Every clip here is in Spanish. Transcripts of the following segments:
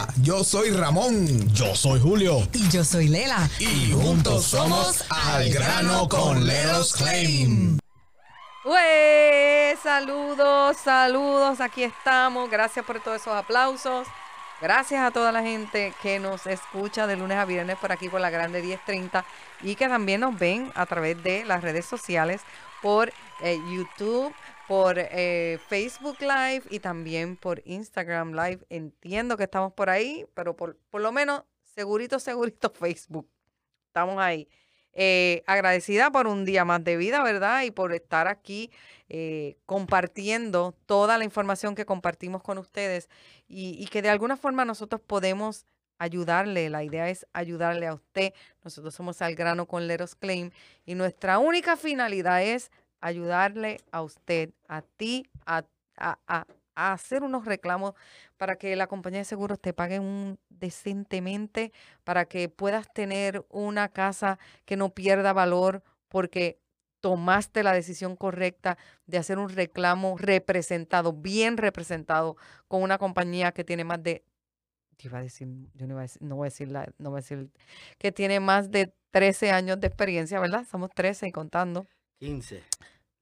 Hola, yo soy Ramón. Yo soy Julio. Y yo soy Lela. Y juntos somos Al Grano con Leros Claim. ¡Ué! Saludos, saludos, aquí estamos. Gracias por todos esos aplausos. Gracias a toda la gente que nos escucha de lunes a viernes por aquí por la Grande 1030 y que también nos ven a través de las redes sociales por eh, YouTube, por eh, Facebook Live y también por Instagram Live. Entiendo que estamos por ahí, pero por, por lo menos segurito, segurito Facebook. Estamos ahí. Eh, agradecida por un día más de vida, ¿verdad? Y por estar aquí eh, compartiendo toda la información que compartimos con ustedes y, y, que de alguna forma nosotros podemos ayudarle. La idea es ayudarle a usted. Nosotros somos al grano con Leros Claim y nuestra única finalidad es ayudarle a usted, a ti, a, a, a, hacer unos reclamos para que la compañía de seguros te pague un decentemente, para que puedas tener una casa que no pierda valor porque tomaste la decisión correcta de hacer un reclamo representado, bien representado, con una compañía que tiene más de, yo iba a decir, yo no, iba a decir, no voy a decir, la, no voy a decir, que tiene más de 13 años de experiencia, ¿verdad? Somos 13 y contando. 15. De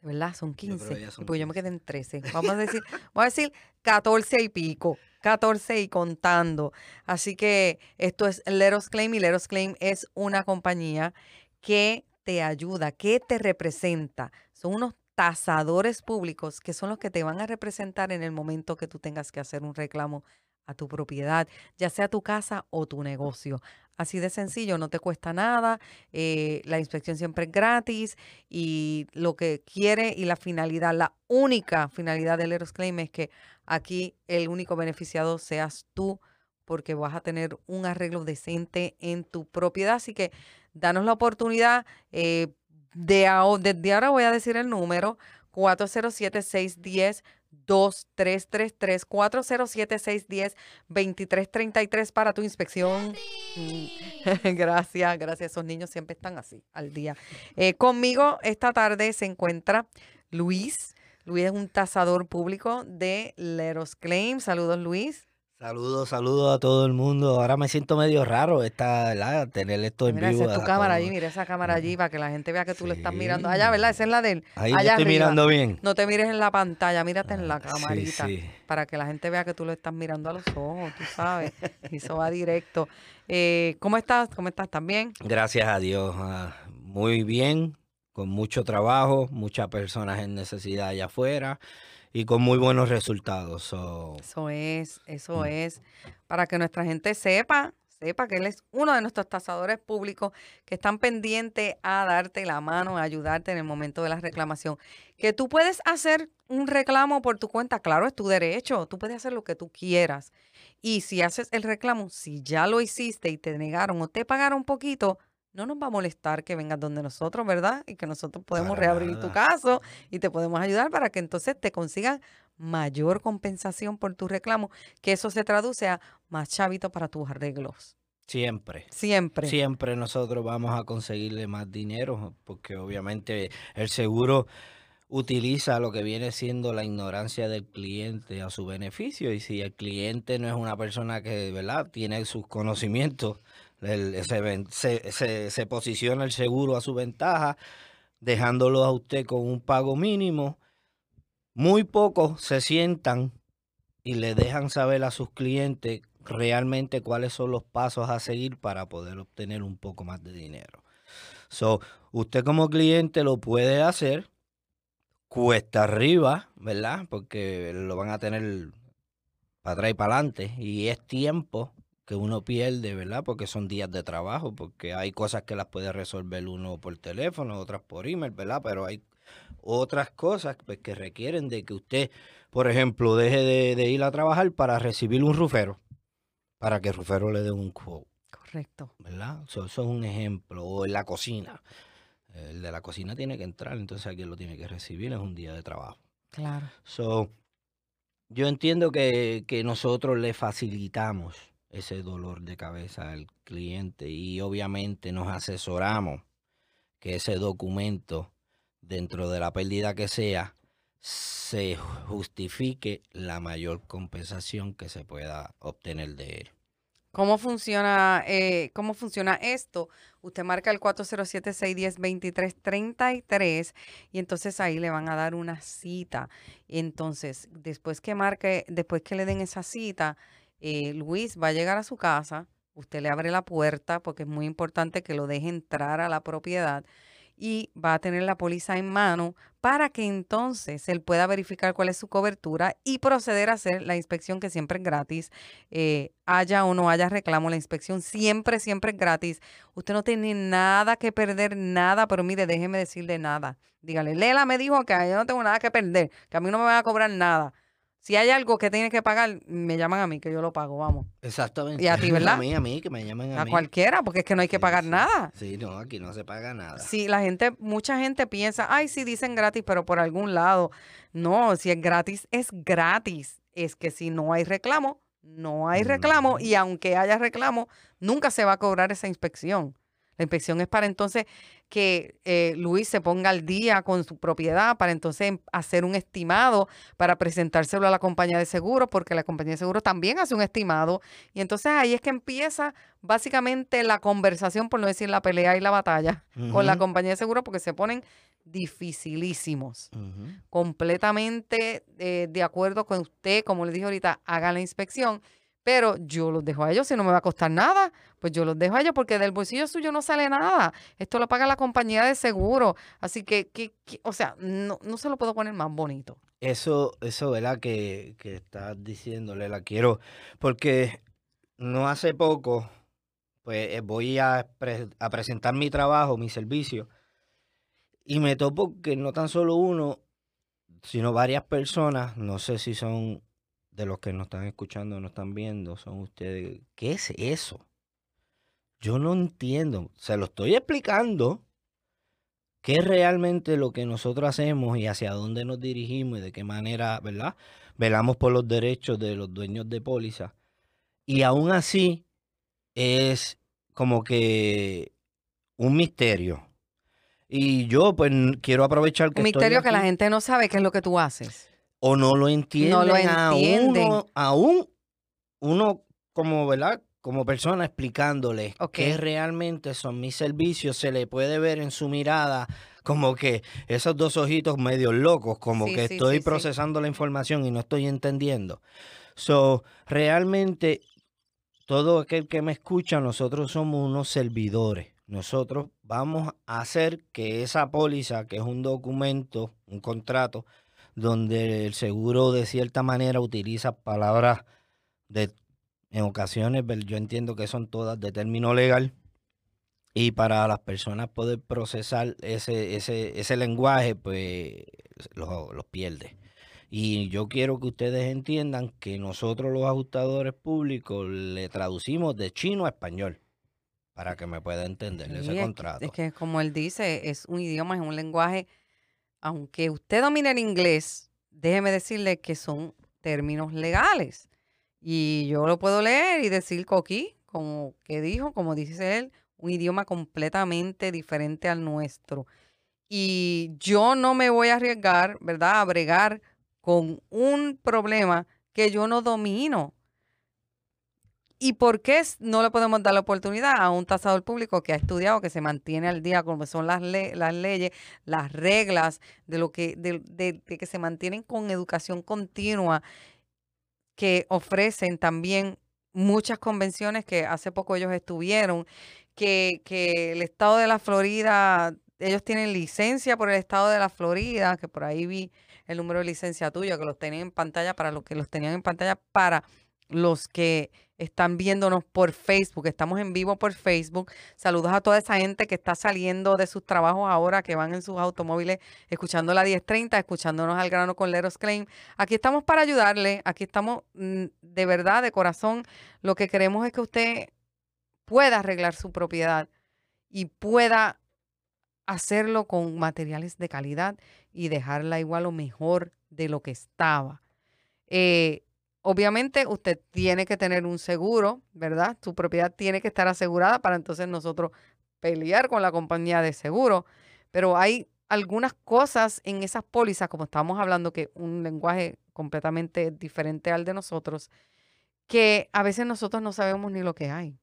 verdad, son 15. Yo son pues 15. yo me quedé en 13. Vamos a decir, vamos a decir 14 y pico. 14 y contando. Así que esto es Leros Claim y Leros Claim es una compañía que te ayuda, que te representa. Son unos tasadores públicos que son los que te van a representar en el momento que tú tengas que hacer un reclamo a tu propiedad, ya sea tu casa o tu negocio. Así de sencillo, no te cuesta nada, eh, la inspección siempre es gratis y lo que quiere y la finalidad, la única finalidad del Eros Claim es que aquí el único beneficiado seas tú porque vas a tener un arreglo decente en tu propiedad. Así que danos la oportunidad. Eh, de ahora, voy a decir el número 407-610. 2333 407 610 2333 para tu inspección. gracias, gracias. Esos niños siempre están así al día. Eh, conmigo esta tarde se encuentra Luis. Luis es un tasador público de Leros Claim. Saludos, Luis. Saludos, saludos a todo el mundo. Ahora me siento medio raro esta, ¿verdad? tener esto en Mira, vivo. esa es tu cámara allí, mira esa cámara allí para que la gente vea que tú lo estás mirando. Sí. Allá, ¿verdad? Esa es la de él. Ahí yo Allá estoy arriba. mirando bien. No te mires en la pantalla, mírate en la Ah, sí, camarita. sí. Para que la gente vea que tú lo estás mirando a los ojos, tú sabes. y eso va directo. Eh, ¿Cómo estás? ¿Cómo estás? ¿También? Gracias a Dios. ah, muy bien, con mucho trabajo, muchas personas en necesidad allá afuera y con muy buenos resultados. So, Eso es, eso Mm. es. Para que nuestra gente sepa, sepa que él es uno de nuestros tasadores públicos que están pendientes a darte la mano, a ayudarte en el momento de la reclamación. Que tú puedes hacer un reclamo por tu cuenta, claro, es tu derecho, tú puedes hacer lo que tú quieras. Y si haces el reclamo, si ya lo hiciste y te negaron o te pagaron poquito, no nos va a molestar que vengas donde nosotros, ¿verdad? Y que nosotros podemos Para reabrir tu caso y te podemos ayudar para que entonces te consigan mayor compensación por tu reclamo, que eso se traduce a más chavito para tus arreglos. siempre. Siempre. Siempre nosotros vamos a conseguirle más dinero porque obviamente el seguro utiliza lo que viene siendo la ignorancia del cliente a su beneficio y si el cliente no es una persona que verdad tiene sus conocimientos se posiciona el seguro a su ventaja dejándolo a usted con un pago mínimo muy pocos se sientan y le dejan saber a sus clientes realmente cuáles son los pasos a seguir para poder obtener un poco más de dinero. So, usted como cliente lo puede hacer cuesta arriba, ¿verdad? Porque lo van a tener para atrás y para adelante y es tiempo que uno pierde, ¿verdad? Porque son días de trabajo, porque hay cosas que las puede resolver uno por teléfono, otras por email, ¿verdad? Pero hay otras cosas pues, que requieren de que usted, por ejemplo, deje de, de ir a trabajar para recibir un rufero, para que el rufero le dé un quote, Correcto. ¿verdad? So, eso es un ejemplo. O en la cocina. El de la cocina tiene que entrar, entonces alguien lo tiene que recibir, es un día de trabajo. Claro. So, yo entiendo que, que nosotros le facilitamos ese dolor de cabeza al cliente y obviamente nos asesoramos que ese documento, dentro de la pérdida que sea, se justifique la mayor compensación que se pueda obtener de él. ¿Cómo funciona, eh, ¿Cómo funciona esto? Usted marca el 407-610-2333 y entonces ahí le van a dar una cita. Entonces, después que marque, después que le den esa cita, eh, Luis va a llegar a su casa, usted le abre la puerta porque es muy importante que lo deje entrar a la propiedad y va a tener la póliza en mano para que entonces él pueda verificar cuál es su cobertura y proceder a hacer la inspección que siempre es gratis. Eh, haya o no haya reclamo, la inspección siempre, siempre es gratis. Usted no tiene nada que perder, nada, pero mire, déjeme decirle nada. Dígale, Lela me dijo que yo no tengo nada que perder, que a mí no me van a cobrar nada. Si hay algo que tiene que pagar, me llaman a mí, que yo lo pago, vamos. Exactamente. Y a ti, ¿verdad? A mí, a mí, que me llamen a, A mí. cualquiera, porque es que no hay que Sí, pagar sí. nada. Sí, no, aquí no se paga nada. Sí, la gente, mucha gente piensa, ay, sí dicen gratis, pero por algún lado. No, si es gratis, es gratis. Es que si no hay reclamo, no hay reclamo y aunque haya reclamo, nunca se va a cobrar esa inspección. La inspección es para entonces que eh, Luis se ponga al día con su propiedad, para entonces em- hacer un estimado, para presentárselo a la compañía de seguro, porque la compañía de seguro también hace un estimado. Y entonces ahí es que empieza básicamente la conversación, por no decir la pelea y la batalla con la compañía de seguro, porque se ponen dificilísimos. Completamente eh, de acuerdo con usted, como le dije ahorita, haga la inspección. Pero yo los dejo a ellos, si no me va a costar nada, pues yo los dejo a ellos porque del bolsillo suyo no sale nada. Esto lo paga la compañía de seguro. Así que, que- que- o sea, no, no se lo puedo poner más bonito. Eso, eso, ¿verdad? Que, que estás diciéndole, la quiero, porque no hace poco, pues eh, voy a, a presentar mi trabajo, mi servicio, y me topo que no tan solo uno, sino varias personas, no sé si son de los que nos están escuchando nos están viendo, son ustedes, ¿qué es eso? Yo no entiendo, se lo estoy explicando. ¿Qué es realmente lo que nosotros hacemos y hacia dónde nos dirigimos y de qué manera, ¿verdad? Velamos por los derechos de los dueños de póliza. Y aún así es como que un misterio. Y yo pues quiero aprovechar que Un estoy misterio que la gente no sabe qué es lo que tú haces. O no lo entienden, a entienden. uno, aún uno como, ¿verdad? Como persona explicándole Ok. qué realmente son mis servicios, se le puede ver en su mirada como que esos dos ojitos medio locos, como Sí, que sí, estoy sí. procesando la información y no estoy entendiendo. So, realmente todo aquel que me escucha, nosotros somos unos servidores. Nosotros vamos a hacer que esa póliza, que es un documento, un contrato, donde el seguro de cierta manera utiliza palabras de, en ocasiones, yo entiendo que son todas de término legal, y para las personas poder procesar ese, ese, ese lenguaje, pues los los pierde. Y yo quiero que ustedes entiendan que nosotros los ajustadores públicos le traducimos de chino a español para que me pueda entender Sí, ese es- contrato. Es que como él dice, es un idioma, es un lenguaje. Aunque usted domine el inglés, déjeme decirle que son términos legales. Y yo lo puedo leer y decir coquí, como que dijo, como dice él, un idioma completamente diferente al nuestro. Y yo no me voy a arriesgar, ¿verdad?, a bregar con un problema que yo no domino. ¿Y por qué no le podemos dar la oportunidad a un tasador público que ha estudiado, que se mantiene al día que son las, le- las leyes, las reglas, de lo que, de, de- de que se mantienen con educación continua, que ofrecen también muchas convenciones que hace poco ellos estuvieron, que, que el estado de la Florida, ellos tienen licencia por el estado de la Florida, que por ahí vi el número de licencia tuya, que los tenían en pantalla para los que los tenían en pantalla para los que están viéndonos por Facebook. Estamos en vivo por Facebook. Saludos a toda esa gente que está saliendo de sus trabajos ahora, que van en sus automóviles escuchando la 1030, escuchándonos al grano con Leros Claim. Aquí estamos para ayudarle. Aquí estamos mm, de verdad, de corazón. Lo que queremos es que usted pueda arreglar su propiedad y pueda hacerlo con materiales de calidad y dejarla igual o mejor de lo que estaba. Eh, obviamente usted tiene que tener un seguro, ¿verdad? Su propiedad tiene que estar asegurada para entonces nosotros pelear con la compañía de seguro. Pero hay algunas cosas en esas pólizas, como estábamos hablando, que un lenguaje completamente diferente al de nosotros, que a veces nosotros no sabemos ni lo que hay,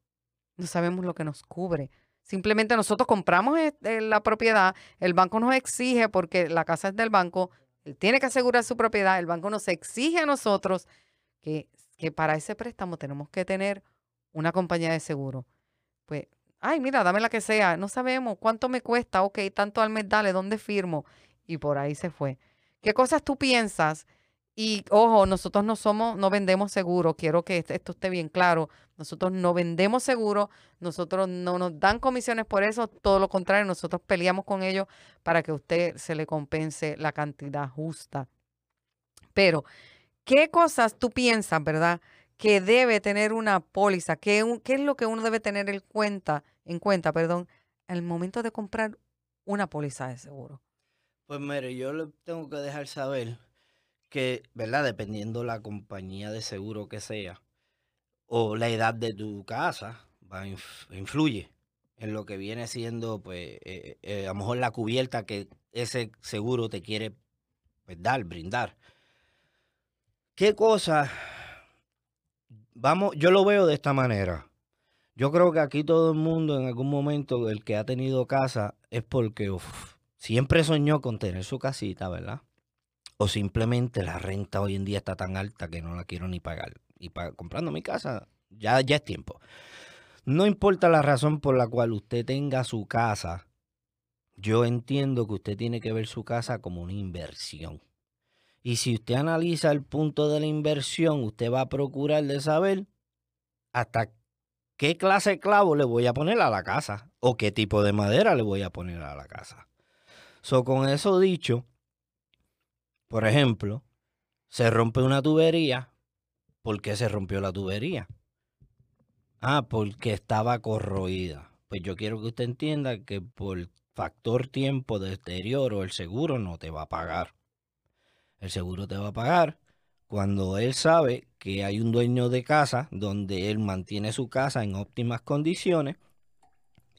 no sabemos lo que nos cubre. Simplemente nosotros compramos este, la propiedad, el banco nos exige, porque la casa es del banco, él tiene que asegurar su propiedad, el banco nos exige a nosotros que, que para ese préstamo tenemos que tener una compañía de seguro. Pues, ay, mira, dame la que sea, no sabemos cuánto me cuesta, ok, tanto al mes, dale, ¿dónde firmo? Y por ahí se fue. ¿Qué cosas tú piensas y ojo, nosotros no somos, no vendemos seguro. Quiero que esto esté bien claro. Nosotros no vendemos seguro. Nosotros no nos dan comisiones por eso. Todo lo contrario, nosotros peleamos con ellos para que a usted se le compense la cantidad justa. Pero, ¿qué cosas tú piensas, verdad? Que debe tener una póliza. ¿Qué, es lo que uno debe tener en cuenta, en cuenta, perdón, al momento de comprar una póliza de seguro? Pues mire, yo le tengo que dejar saber que, ¿verdad? Dependiendo la compañía de seguro que sea o la edad de tu casa, va, influye en lo que viene siendo, pues, eh, eh, a lo mejor la cubierta que ese seguro te quiere pues, dar, brindar. ¿Qué cosa? Vamos, yo lo veo de esta manera. Yo creo que aquí todo el mundo en algún momento, el que ha tenido casa, es porque siempre soñó con tener su casita, ¿verdad? o simplemente la renta hoy en día está tan alta que no la quiero ni pagar. Y para, comprando mi casa, ya, ya es tiempo. No importa la razón por la cual usted tenga su casa, yo entiendo que usted tiene que ver su casa como una inversión. Y si usted analiza el punto de la inversión, usted va a procurar de saber hasta qué clase de clavo le voy a poner a la casa o qué tipo de madera le voy a poner a la casa. So, con eso dicho, por ejemplo, se rompe una tubería. ¿Por qué se rompió la tubería? Ah, porque estaba corroída. Pues yo quiero que usted entienda que por factor tiempo de deterioro el seguro no te va a pagar. El seguro te va a pagar cuando él sabe que hay un dueño de casa donde él mantiene su casa en óptimas condiciones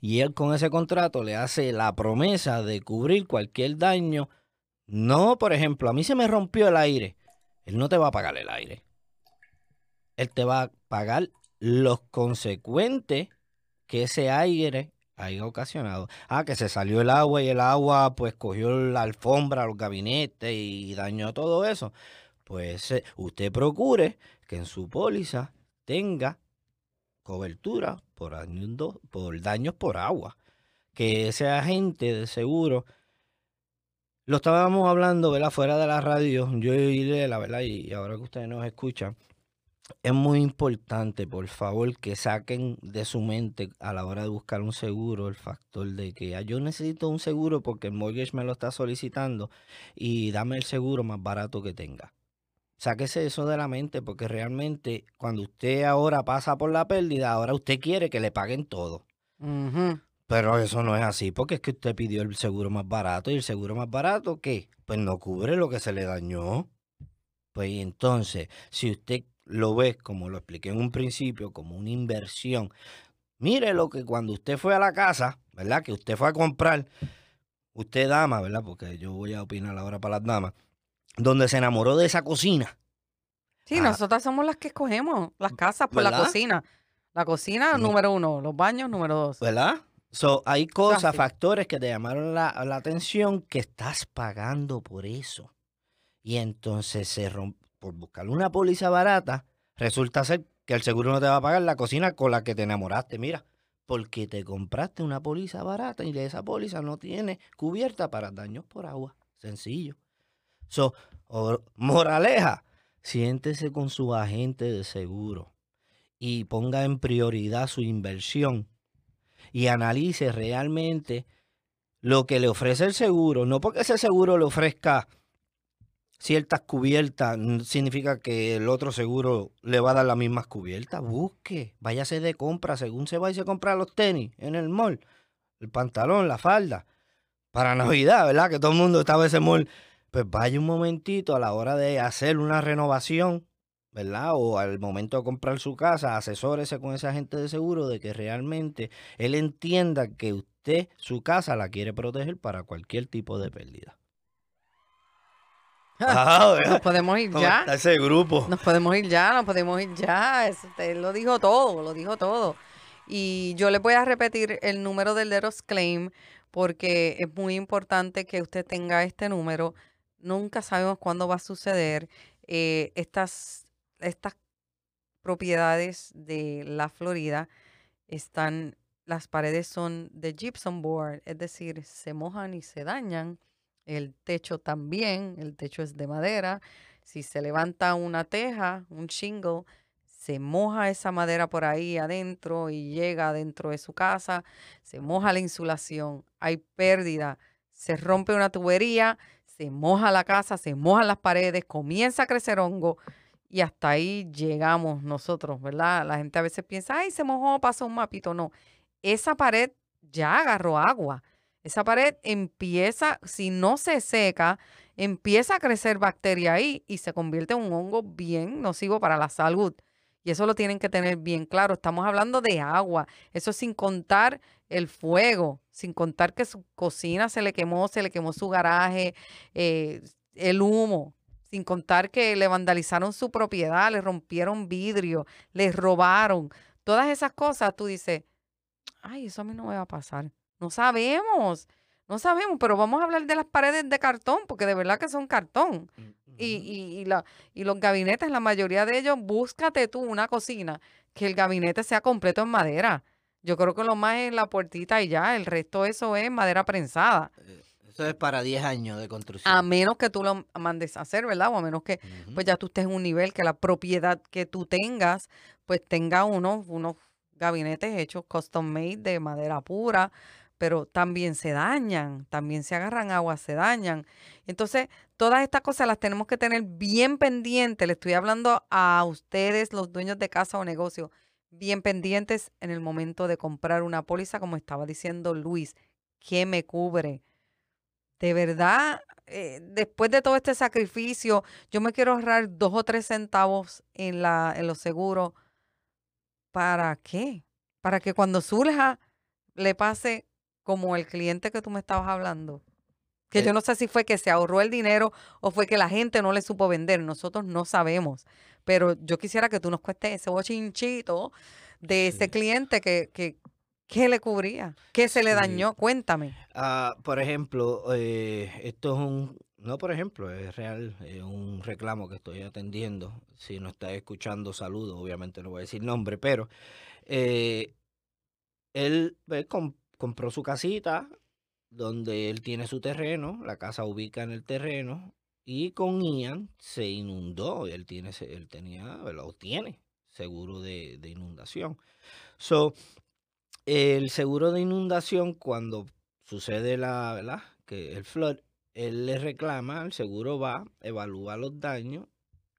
y él con ese contrato le hace la promesa de cubrir cualquier daño no, por ejemplo, a mí se me rompió el aire. Él no te va a pagar el aire. Él te va a pagar los consecuentes que ese aire haya ocasionado. Ah, que se salió el agua y el agua pues cogió la alfombra, los gabinetes y dañó todo eso. Pues eh, usted procure que en su póliza tenga cobertura por, por daños por agua. Que ese agente de seguro lo estábamos hablando, ¿verdad? Fuera de la radio, yo y la verdad, y ahora que ustedes nos escuchan, es muy importante, por favor, que saquen de su mente a la hora de buscar un seguro el factor de que ah, yo necesito un seguro porque el mortgage me lo está solicitando y dame el seguro más barato que tenga. Sáquese eso de la mente porque realmente cuando usted ahora pasa por la pérdida, ahora usted quiere que le paguen todo. Pero eso no es así, porque es que usted pidió el seguro más barato y el seguro más barato, ¿qué? Pues no cubre lo que se le dañó. Pues entonces, si usted lo ve, como lo expliqué en un principio, como una inversión, mire lo que cuando usted fue a la casa, ¿verdad? Que usted fue a comprar, usted dama, ¿verdad? Porque yo voy a opinar ahora para las damas, donde se enamoró de esa cocina. Sí, ah. nosotras somos las que escogemos las casas por la cocina. La cocina, número uno, los baños, número dos. ¿Verdad? So, hay cosas, factores que te llamaron la, atención que estás pagando por eso. Y entonces se por buscar una póliza barata, resulta ser que el seguro no te va a pagar la cocina con la que te enamoraste. Mira, porque te compraste una póliza barata y esa póliza no tiene cubierta para daños por agua. Sencillo. So, moraleja, siéntese con su agente de seguro y ponga en prioridad su inversión y analice realmente lo que le ofrece el seguro. No porque ese seguro le ofrezca ciertas cubiertas, significa que el otro seguro le va a dar las mismas cubiertas. Busque, váyase de compra, según se va y se compra los tenis en el mall, el pantalón, la falda, para Navidad, ¿verdad? Que todo el mundo estaba en ese mall. Pues vaya un momentito a la hora de hacer una renovación ¿verdad? O al momento de comprar su casa, asesórese con ese agente de seguro de que realmente él entienda que usted, su casa, la quiere proteger para cualquier tipo de pérdida. Ah, Nos podemos ir ¿cómo ya. está ese grupo? Nos podemos ir ya, nos podemos ir ya. Eso, lo dijo todo, lo dijo todo. Y yo les voy a repetir el número del Leros Claim porque es muy importante que usted tenga este número. Nunca sabemos cuándo va a suceder. Eh, estas, estas propiedades de la Florida están, las paredes son de gypsum board, es decir, se mojan y se dañan. El techo también, el techo es de madera. Si se levanta una teja, un shingle, se moja esa madera por ahí adentro y llega dentro de su casa, se moja la insulación, hay pérdida, se rompe una tubería, se moja la casa, se mojan las paredes, comienza a crecer hongo y hasta ahí llegamos nosotros, ¿verdad? La gente a veces piensa, ay, se mojó, pasó un mapito. No, esa pared ya agarró agua. Esa pared empieza, si no se seca, empieza a crecer bacteria ahí y se convierte en un hongo bien nocivo para la salud. Y eso lo tienen que tener bien claro. Estamos hablando de agua. Eso sin contar el fuego, sin contar que su cocina se le quemó, se le quemó su garaje, eh, el humo, sin contar que le vandalizaron su propiedad, le rompieron vidrio, le robaron. Todas esas cosas, tú dices, ay, eso a mí no me va a pasar. No sabemos, no sabemos, pero vamos a hablar de las paredes de cartón, porque de verdad que son cartón. Y, y, y, la, y los gabinetes, la mayoría de ellos, búscate tú una cocina que el gabinete sea completo en madera. Yo creo que lo más es la puertita y ya, el resto eso es madera prensada. Eh, Eso es para 10 años de construcción. A menos que tú lo mandes a hacer, ¿verdad? O a menos que pues ya tú estés en un nivel que la propiedad que tú tengas, pues tenga unos, unos gabinetes hechos custom made de madera pura, pero también se dañan, también se agarran agua, se dañan. Entonces, todas estas cosas las tenemos que tener bien pendientes. Le estoy hablando a ustedes, los dueños de casa o negocio, bien pendientes en el momento de comprar una póliza, como estaba diciendo Luis, ¿qué me cubre? De verdad, eh, después de todo este sacrificio, yo me quiero ahorrar dos o tres centavos en, la, en los seguros. ¿Para qué? Para que cuando surja le pase como el cliente que tú me estabas hablando. Que Eh. yo no sé si fue que se ahorró el dinero o fue que la gente no le supo vender. Nosotros no sabemos. Pero yo quisiera que tú nos cuestes ese bochinchito de ese Sí. cliente que, que, que le cubría, que se le Sí. dañó. Cuéntame. Ah, por ejemplo, eh, esto es un, no por ejemplo, es real, es un reclamo que estoy atendiendo. Si no está escuchando, saludo, obviamente no voy a decir nombre, pero eh, él com- compró su casita donde él tiene su terreno, la casa ubica en el terreno y con Ian se inundó. Él tiene, él tenía, lo tiene seguro de, de inundación. So, el seguro de inundación cuando sucede la, ¿verdad? Que el flood, él le reclama, el seguro va, evalúa los daños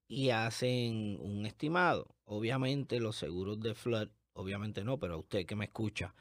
y hacen un estimado. Obviamente los seguros de flood, obviamente no, pero usted que me escucha,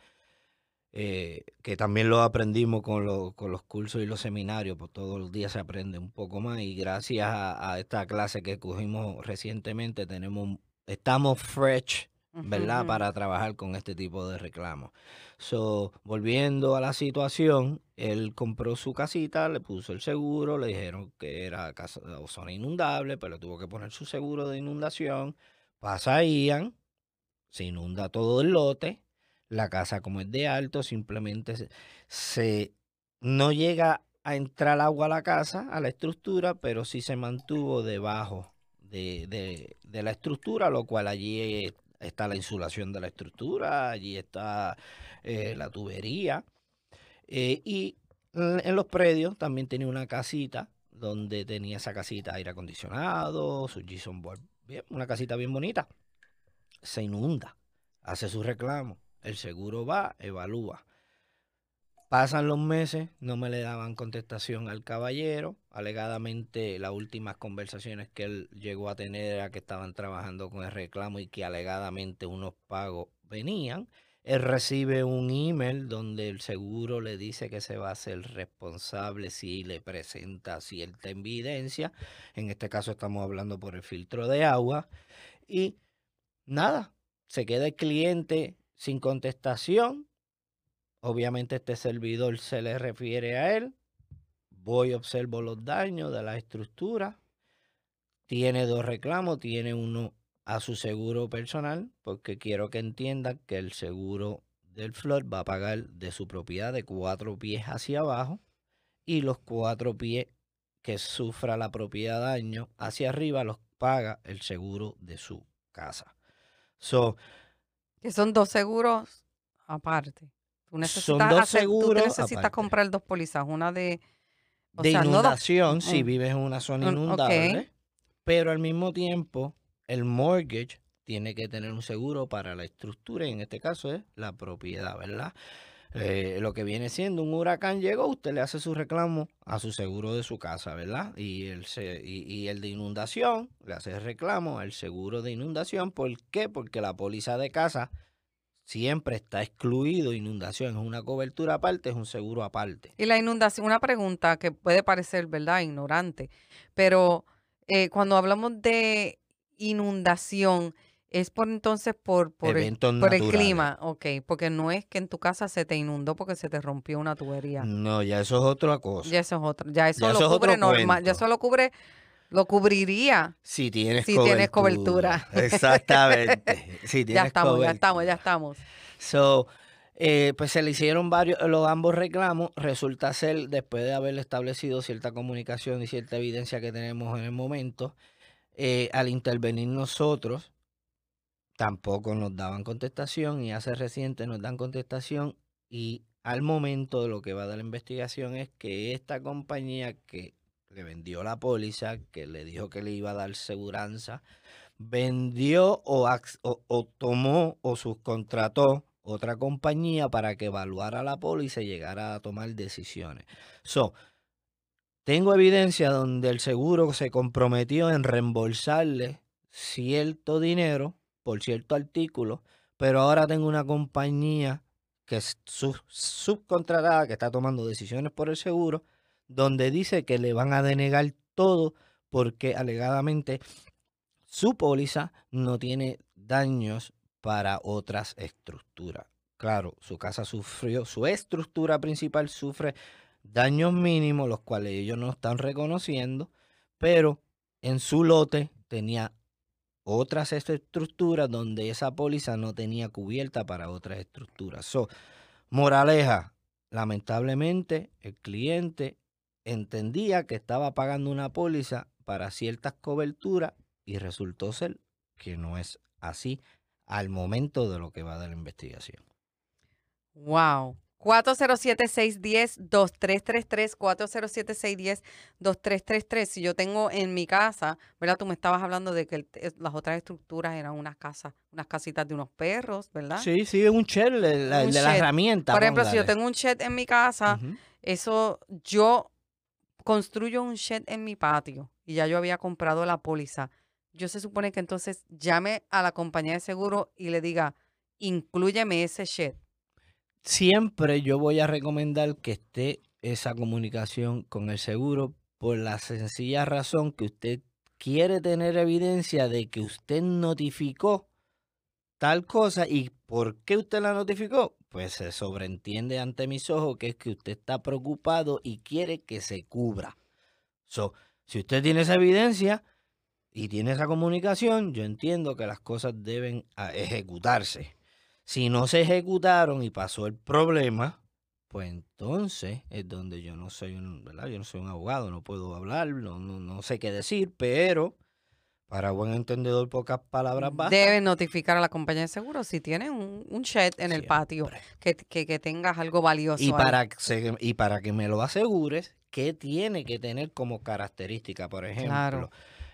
eh, que también lo aprendimos con, lo- con los cursos y los seminarios, pues todos los días se aprende un poco más y gracias a, a esta clase que cogimos recientemente tenemos, estamos fresh ¿verdad? Para trabajar con este tipo de reclamos. So, volviendo a la situación, él compró su casita, le puso el seguro, le dijeron que era casa o zona inundable, pero tuvo que poner su seguro de inundación. Pasa Ian, se inunda todo el lote, la casa como es de alto, simplemente se, no llega a entrar agua a la casa, a la estructura, pero sí se mantuvo debajo de, de- la estructura, lo cual allí eh, está la insulación de la estructura, allí está eh, la tubería. eh, y en los predios también tenía una casita donde tenía esa casita aire acondicionado, su Jason board, bien, una casita bien bonita. Se inunda, hace su reclamo, el seguro va, evalúa. Pasan los meses, no me le daban contestación al caballero. Alegadamente, las últimas conversaciones que él llegó a tener era que estaban trabajando con el reclamo y que alegadamente unos pagos venían. Él recibe un email donde el seguro le dice que se va a hacer responsable si le presenta cierta evidencia. En este caso estamos hablando por el filtro de agua. Y nada, se queda el cliente sin contestación. Obviamente este servidor se le refiere a él. voy, observo los daños de la estructura. Tiene dos reclamos, tiene uno a su seguro personal, porque quiero que entiendan que el seguro del flood va a pagar de su propiedad de cuatro pies hacia abajo y los cuatro pies que sufra la propiedad daño hacia arriba los paga el seguro de su casa. So, Que son dos seguros aparte. Tú necesitas, dos hacer- tú seguros necesitas aparte. comprar dos pólizas, una de... o de sea, no dos- inundación si Mm. vives en una zona inundable, pero al mismo tiempo el mortgage tiene que tener un seguro para la estructura y en este caso es la propiedad, ¿verdad? Eh, lo que viene siendo un huracán llegó, usted le hace su reclamo a su seguro de su casa, ¿verdad? Y el, de inundación le hace el reclamo al seguro de inundación. ¿Por qué? Porque la póliza de casa siempre está excluido inundación, es una cobertura aparte, es un seguro aparte. Y la inundación, una pregunta que puede parecer, ¿verdad?, ignorante, pero eh, cuando hablamos de inundación, es por entonces por, por, el, por el clima, ok, porque no es que en tu casa se te inundó porque se te rompió una tubería. No, ya eso es otra cosa. Ya eso es otro, ya eso Ya lo eso es cubre normal, ya eso lo cubre, lo cubriría. Si tienes Si cobertura. tienes cobertura. Exactamente. Si tienes Ya estamos, ya estamos, ya estamos. So, eh, pues se le hicieron varios, los ambos reclamos. Resulta ser, después de haber establecido cierta comunicación y cierta evidencia que tenemos en el momento, eh, al intervenir nosotros, tampoco nos daban contestación y hace reciente nos dan contestación y al momento de lo que va dar la investigación es que esta compañía que le vendió la póliza, que le dijo que le iba a dar seguranza, vendió o, o- o tomó o subcontrató otra compañía para que evaluara la póliza y llegara a tomar decisiones. So, tengo evidencia donde el seguro se comprometió en reembolsarle cierto dinero por cierto artículo, pero ahora tengo una compañía que es sub- subcontratada, que está tomando decisiones por el seguro, donde dice que le van a denegar todo porque alegadamente su póliza no tiene daños para otras estructuras. Claro, su casa sufrió, su estructura principal sufre daños mínimos, los cuales ellos no están reconociendo, pero en su lote tenía otras estructuras donde esa póliza no tenía cubierta para otras estructuras. So, moraleja, lamentablemente el cliente entendía que estaba pagando una póliza para ciertas coberturas y resultó ser que no es así al momento de lo que va dar la investigación. Wow. 407-610-2333, 407-610-2333. Si yo tengo en mi casa, ¿verdad? Tú me estabas hablando de que el- las otras estructuras eran unas casas, unas casitas de unos perros, ¿verdad? Sí, sí, es un el Un de la shed. herramienta. Por ejemplo, si yo tengo un shed en mi casa, eso yo construyo un shed en mi patio y ya yo había comprado la póliza. Yo se supone que entonces llame a la compañía de seguro y le diga, inclúyeme ese shed. Siempre yo voy a recomendar que esté esa comunicación con el seguro por la sencilla razón que usted quiere tener evidencia de que usted notificó tal cosa y por qué usted la notificó. Pues se sobreentiende ante mis ojos que es que usted está preocupado y quiere que se cubra. So, si usted tiene esa evidencia y tiene esa comunicación, yo entiendo que las cosas deben ah, ejecutarse. Si no se ejecutaron y pasó el problema, pues entonces es donde yo no soy un, ¿verdad? Yo no soy un abogado, no puedo hablar, no, no, no sé qué decir, pero para buen entendedor pocas palabras bastan. Deben notificar a la compañía de seguro si tienen un, un shed en el patio que, que, que tengas algo valioso. Y para, se- y para que me lo asegures, ¿qué tiene que tener como característica? Por ejemplo, Claro.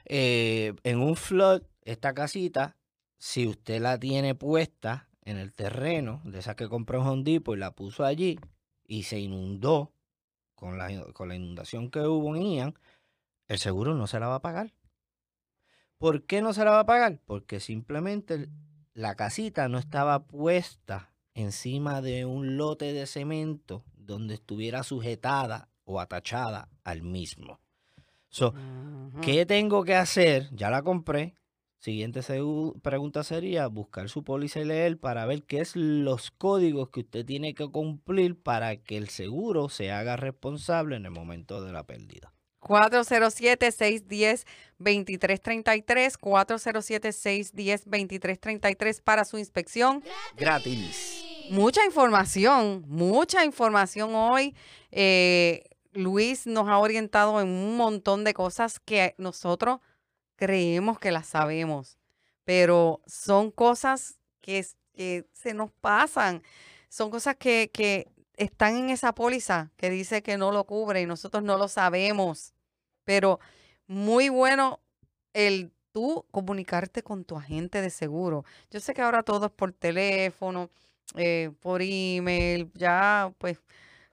eh, en un flood, esta casita, si usted la tiene puesta en el terreno, de esas que compró en Home Depot y la puso allí y se inundó con la, con la inundación que hubo en Ian, el seguro no se la va a pagar. ¿Por qué no se la va a pagar? Porque simplemente la casita no estaba puesta encima de un lote de cemento donde estuviera sujetada o atachada al mismo. So. ¿Qué tengo que hacer? Ya la compré. Siguiente pregunta sería buscar su póliza y leer para ver qué es los códigos que usted tiene que cumplir para que el seguro se haga responsable en el momento de la pérdida. 407-610-2333, 407-610-2333 para su inspección. Gratis. Mucha información, mucha información hoy. Eh, Luis nos ha orientado en un montón de cosas que nosotros creemos que las sabemos, pero son cosas que, se nos pasan, son cosas que, que están en esa póliza que dice que no lo cubre y nosotros no lo sabemos. Pero muy bueno el tú comunicarte con tu agente de seguro. Yo sé que ahora todo es por teléfono, eh, por email, ya pues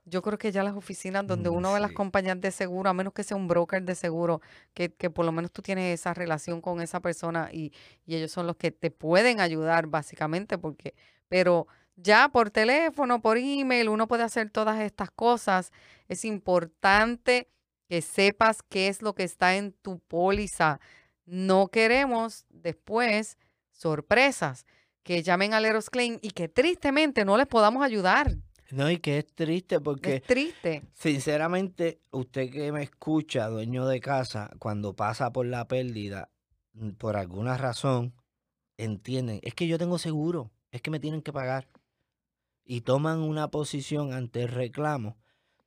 yo creo que ya las oficinas donde mm, uno ve las compañías de seguro, a menos que sea un broker de seguro, que, que por lo menos tú tienes esa relación con esa persona y, y, ellos son los que te pueden ayudar básicamente, porque, pero ya por teléfono, por email, uno puede hacer todas estas cosas. Es importante que sepas qué es lo que está en tu póliza. No queremos después sorpresas que llamen a Leros Claim y que tristemente no les podamos ayudar. No, y que es triste porque... Es triste. Sinceramente, usted que me escucha, dueño de casa, cuando pasa por la pérdida, mm, por alguna razón, entienden, es que yo tengo seguro, es que me tienen que pagar. Y toman una posición ante el reclamo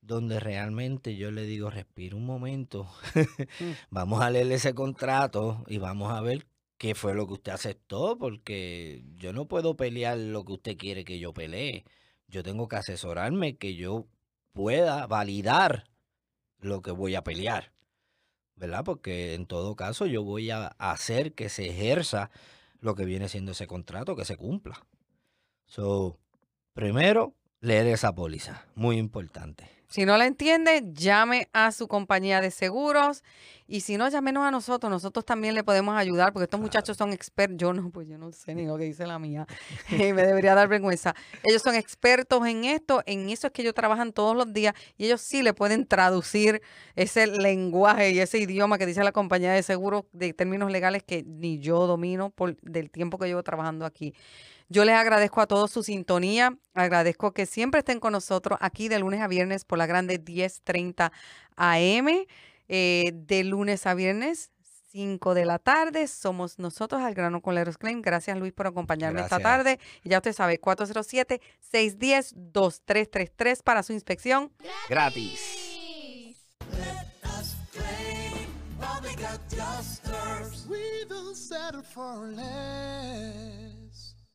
donde realmente yo le digo, respira un momento, mm. vamos a leer ese contrato y vamos a ver qué fue lo que usted aceptó, porque yo no puedo pelear lo que usted quiere que yo pelee yo tengo que asesorarme que yo pueda validar lo que voy a pelear, ¿verdad? Porque en todo caso yo voy a hacer que se ejerza lo que viene siendo ese contrato, que se cumpla. So, primero, leer esa póliza, muy importante. Si no la entiende, llame a su compañía de seguros y si no, llámenos a nosotros. Nosotros también le podemos ayudar porque estos muchachos son expertos. Yo no, pues yo no sé ni lo que dice la mía. me debería dar vergüenza. Ellos son expertos en esto. En eso es que ellos trabajan todos los días y ellos sí le pueden traducir ese lenguaje y ese idioma que dice la compañía de seguros de términos legales que ni yo domino por del tiempo que llevo trabajando aquí. Yo les agradezco a todos su sintonía, agradezco que siempre estén con nosotros aquí de lunes a viernes por la grande 10:30 AM, eh, de lunes a viernes 5 de la tarde. Somos nosotros al grano con Leros Claim. Gracias Luis por acompañarme esta tarde. Y ya usted sabe, 407-610-2333 para su inspección. Gratis. Gratis.